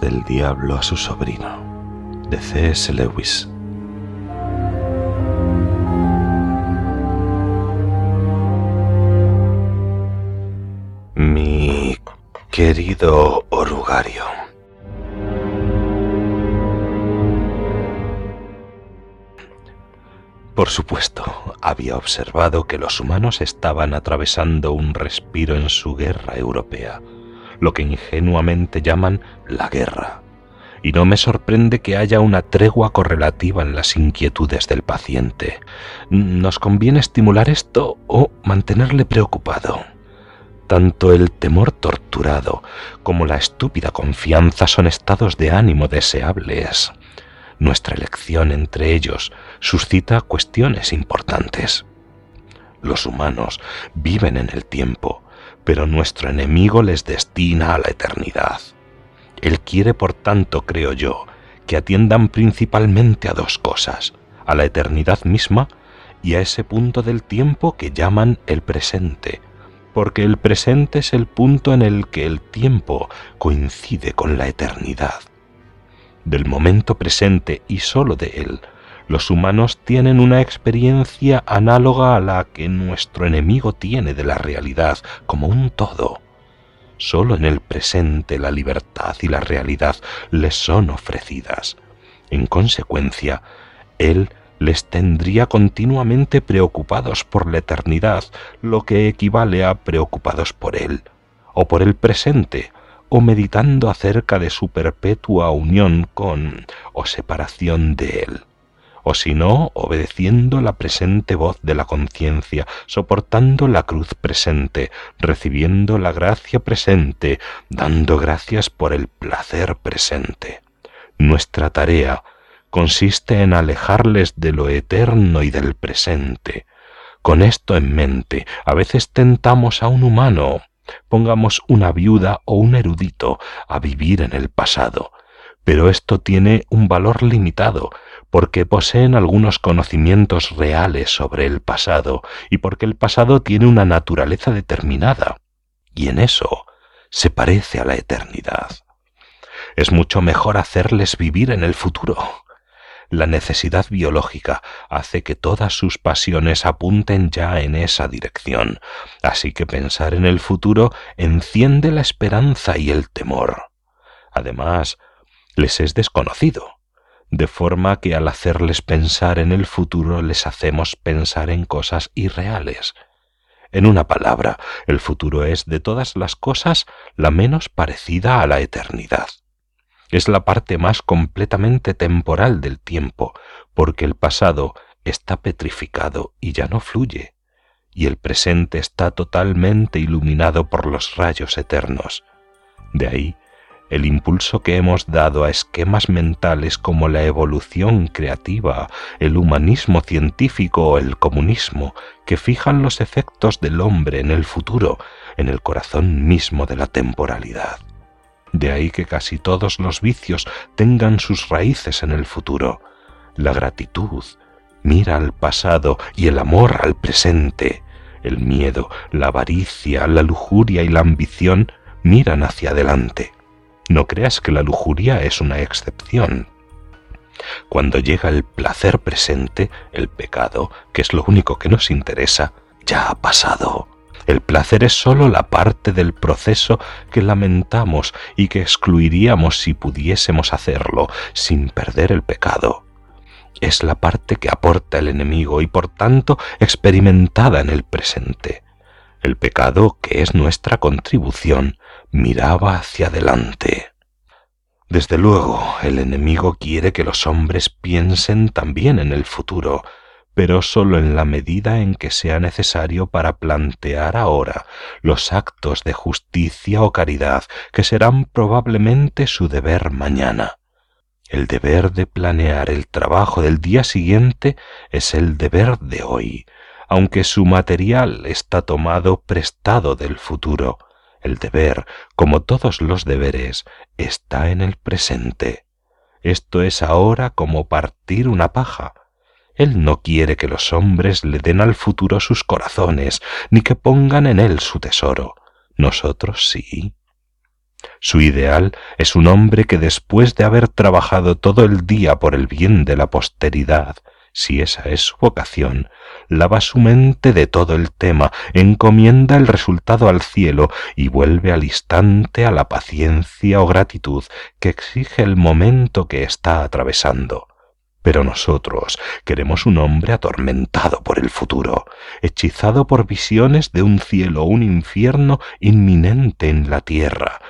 del diablo a su sobrino, de C.S. Lewis. Mi querido orugario. Por supuesto, había observado que los humanos estaban atravesando un respiro en su guerra europea, lo que ingenuamente llaman la guerra. Y no me sorprende que haya una tregua correlativa en las inquietudes del paciente. Nos conviene estimular esto o mantenerle preocupado. Tanto el temor torturado como la estúpida confianza son estados de ánimo deseables. Nuestra elección entre ellos suscita cuestiones importantes. Los humanos viven en el tiempo, pero nuestro enemigo les destina a la eternidad. Él quiere, por tanto, creo yo, que atiendan principalmente a dos cosas, a la eternidad misma y a ese punto del tiempo que llaman el presente, porque el presente es el punto en el que el tiempo coincide con la eternidad del momento presente y sólo de él, los humanos tienen una experiencia análoga a la que nuestro enemigo tiene de la realidad como un todo. Sólo en el presente la libertad y la realidad les son ofrecidas. En consecuencia, él les tendría continuamente preocupados por la eternidad, lo que equivale a preocupados por él, o por el presente, o meditando acerca de su perpetua unión con o separación de él, o si no, obedeciendo la presente voz de la conciencia, soportando la cruz presente, recibiendo la gracia presente, dando gracias por el placer presente. Nuestra tarea consiste en alejarles de lo eterno y del presente. Con esto en mente, a veces tentamos a un humano, Pongamos una viuda o un erudito a vivir en el pasado, pero esto tiene un valor limitado, porque poseen algunos conocimientos reales sobre el pasado y porque el pasado tiene una naturaleza determinada, y en eso se parece a la eternidad. Es mucho mejor hacerles vivir en el futuro, la necesidad biológica hace que todas sus pasiones apunten ya en esa dirección, así que pensar en el futuro enciende la esperanza y el temor. Además, les es desconocido, de forma que al hacerles pensar en el futuro les hacemos pensar en cosas irreales. En una palabra, el futuro es de todas las cosas la menos parecida a la eternidad es la parte más completamente temporal del tiempo, porque el pasado está petrificado y ya no fluye, y el presente está totalmente iluminado por los rayos eternos. De ahí el impulso que hemos dado a esquemas mentales como la evolución creativa, el humanismo científico o el comunismo, que fijan los efectos del hombre en el futuro, en el corazón mismo de la temporalidad. De ahí que casi todos los vicios tengan sus raíces en el futuro. La gratitud mira al pasado y el amor al presente. El miedo, la avaricia, la lujuria y la ambición miran hacia adelante. No creas que la lujuria es una excepción. Cuando llega el placer presente, el pecado, que es lo único que nos interesa, ya ha pasado. El placer es sólo la parte del proceso que lamentamos y que excluiríamos si pudiésemos hacerlo sin perder el pecado. Es la parte que aporta el enemigo y por tanto experimentada en el presente. El pecado, que es nuestra contribución, miraba hacia adelante. Desde luego, el enemigo quiere que los hombres piensen también en el futuro, pero sólo en la medida en que sea necesario para plantear ahora los actos de justicia o caridad que serán probablemente su deber mañana. El deber de planear el trabajo del día siguiente es el deber de hoy, aunque su material está tomado prestado del futuro. El deber, como todos los deberes, está en el presente. Esto es ahora como partir una paja él no quiere que los hombres le den al futuro sus corazones, ni que pongan en él su tesoro. Nosotros sí. Su ideal es un hombre que después de haber trabajado todo el día por el bien de la posteridad, si esa es su vocación, lava su mente de todo el tema, encomienda el resultado al cielo y vuelve al instante a la paciencia o gratitud que exige el momento que está atravesando. Pero nosotros queremos un hombre atormentado por el futuro, hechizado por visiones de un cielo o un infierno inminente en la tierra,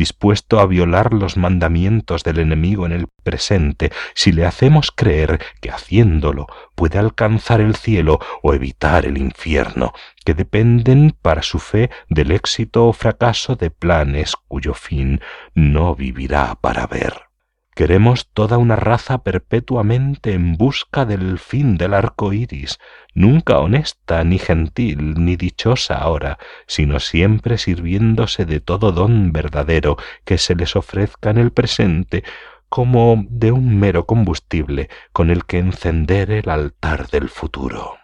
dispuesto a violar los mandamientos del enemigo en el presente, si le hacemos creer que haciéndolo puede alcanzar el cielo o evitar el infierno, que dependen para su fe del éxito o fracaso de planes cuyo fin no vivirá para ver. Queremos toda una raza perpetuamente en busca del fin del arco iris, nunca honesta, ni gentil, ni dichosa ahora, sino siempre sirviéndose de todo don verdadero que se les ofrezca en el presente, como de un mero combustible con el que encender el altar del futuro.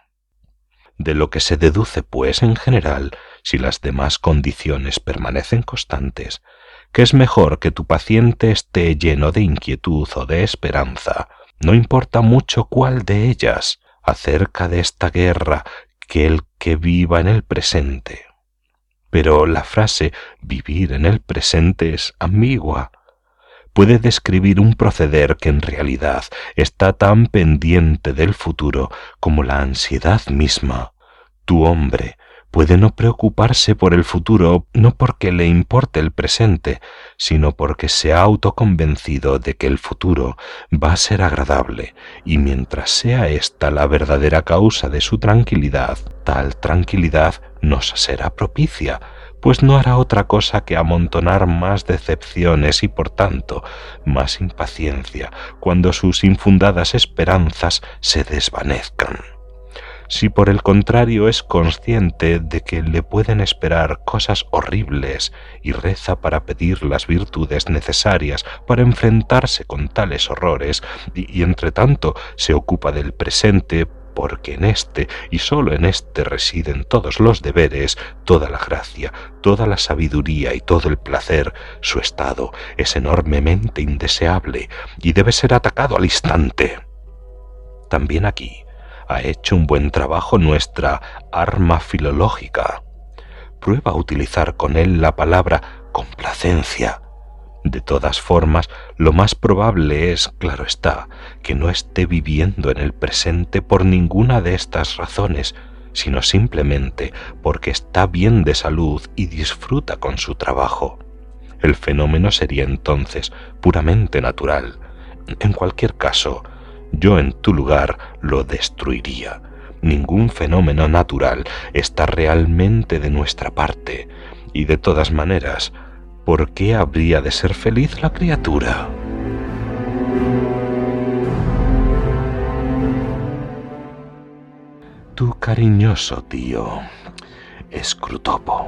De lo que se deduce, pues, en general, si las demás condiciones permanecen constantes, que es mejor que tu paciente esté lleno de inquietud o de esperanza, no importa mucho cuál de ellas, acerca de esta guerra que el que viva en el presente. Pero la frase vivir en el presente es ambigua. Puede describir un proceder que en realidad está tan pendiente del futuro como la ansiedad misma. Tu hombre, puede no preocuparse por el futuro no porque le importe el presente, sino porque se ha autoconvencido de que el futuro va a ser agradable, y mientras sea esta la verdadera causa de su tranquilidad, tal tranquilidad nos será propicia, pues no hará otra cosa que amontonar más decepciones y por tanto más impaciencia cuando sus infundadas esperanzas se desvanezcan. Si por el contrario es consciente de que le pueden esperar cosas horribles y reza para pedir las virtudes necesarias para enfrentarse con tales horrores, y, entre tanto se ocupa del presente porque en éste y sólo en éste residen todos los deberes, toda la gracia, toda la sabiduría y todo el placer, su estado es enormemente indeseable y debe ser atacado al instante. También aquí, ha hecho un buen trabajo nuestra arma filológica. Prueba a utilizar con él la palabra complacencia. De todas formas, lo más probable es, claro está, que no esté viviendo en el presente por ninguna de estas razones, sino simplemente porque está bien de salud y disfruta con su trabajo. El fenómeno sería entonces puramente natural. En cualquier caso, yo en tu lugar lo destruiría. Ningún fenómeno natural está realmente de nuestra parte, y de todas maneras, ¿por qué habría de ser feliz la criatura? Tu cariñoso tío, Escrutopo.